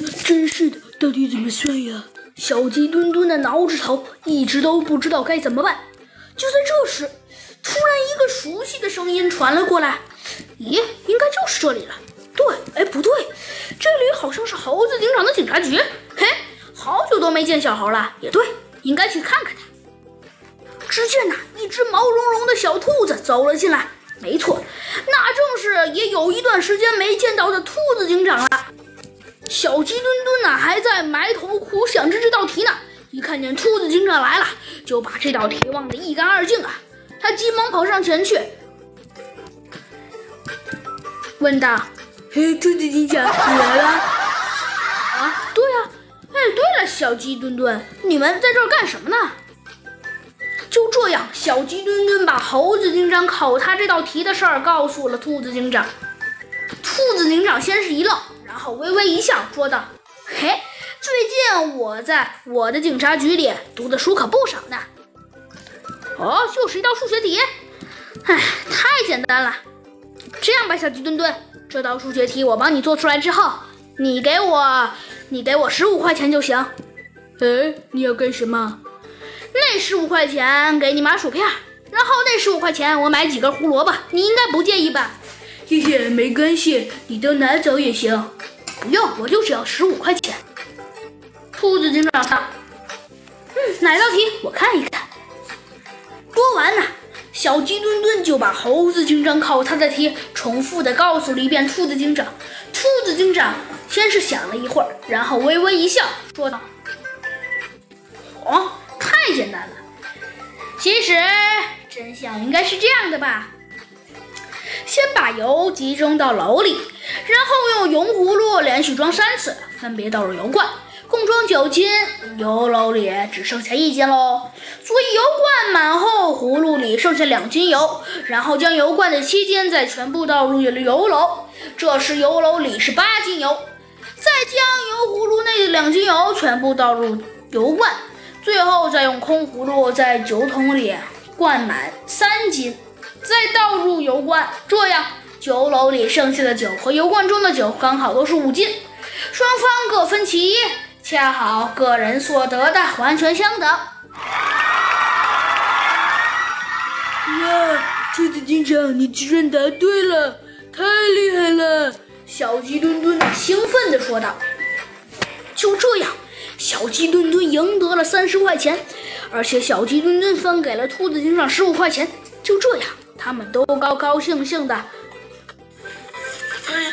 真是的，到底怎么算呀？小鸡墩墩的挠着头，一直都不知道该怎么办。就在这时，突然一个熟悉的声音传了过来。咦，应该就是这里了。对，哎，不对，这里好像是猴子警长的警察局。嘿，好久都没见小猴了。也对，应该去看看他。只见呐，一只毛茸茸的小兔子走了进来。没错，那正是也有一段时间没见到的兔子警长了。小鸡墩墩呢，还在埋头苦想着这道题呢。一看见兔子警长来了，就把这道题忘得一干二净啊！他急忙跑上前去，问道：“嘿，兔子警长，你来了？”“啊，对呀。”“哎，对了，小鸡墩墩，你们在这儿干什么呢？”就这样，小鸡墩墩把猴子警长考他这道题的事儿告诉了兔子警长。兔子警长先是一愣，然后微微一笑，说道：“嘿，最近我在我的警察局里读的书可不少呢。哦，就是一道数学题。哎，太简单了。这样吧，小鸡墩墩，这道数学题我帮你做出来之后，你给我，你给我十五块钱就行。哎，你要干什么？”那十五块钱给你买薯片，然后那十五块钱我买几根胡萝卜，你应该不介意吧？谢谢，没关系，你都拿走也行。不用，我就只要十五块钱。兔子警长道：“嗯，哪道题？我看一看。”说完呢，小鸡墩墩就把猴子警长考他的题重复的告诉了一遍兔子警长。兔子警长先是想了一会儿，然后微微一笑，说道：“哦。”太简单了，其实真相应该是这样的吧：先把油集中到篓里，然后用油葫芦连续装三次，分别倒入油罐，共装九斤，油篓里只剩下一斤喽。所以油罐满后，葫芦里剩下两斤油，然后将油罐的七斤再全部倒入油篓，这时油篓里是八斤油，再将油葫芦内的两斤油全部倒入油罐。最后再用空葫芦在酒桶里灌满三斤，再倒入油罐，这样酒篓里剩下的酒和油罐中的酒刚好都是五斤，双方各分其一，恰好个人所得的完全相等。哇，兔子警长，你居然答对了，太厉害了！小鸡墩墩兴奋地说道。就这样。小鸡墩墩赢得了三十块钱，而且小鸡墩墩分给了兔子警长十五块钱。就这样，他们都高高兴兴的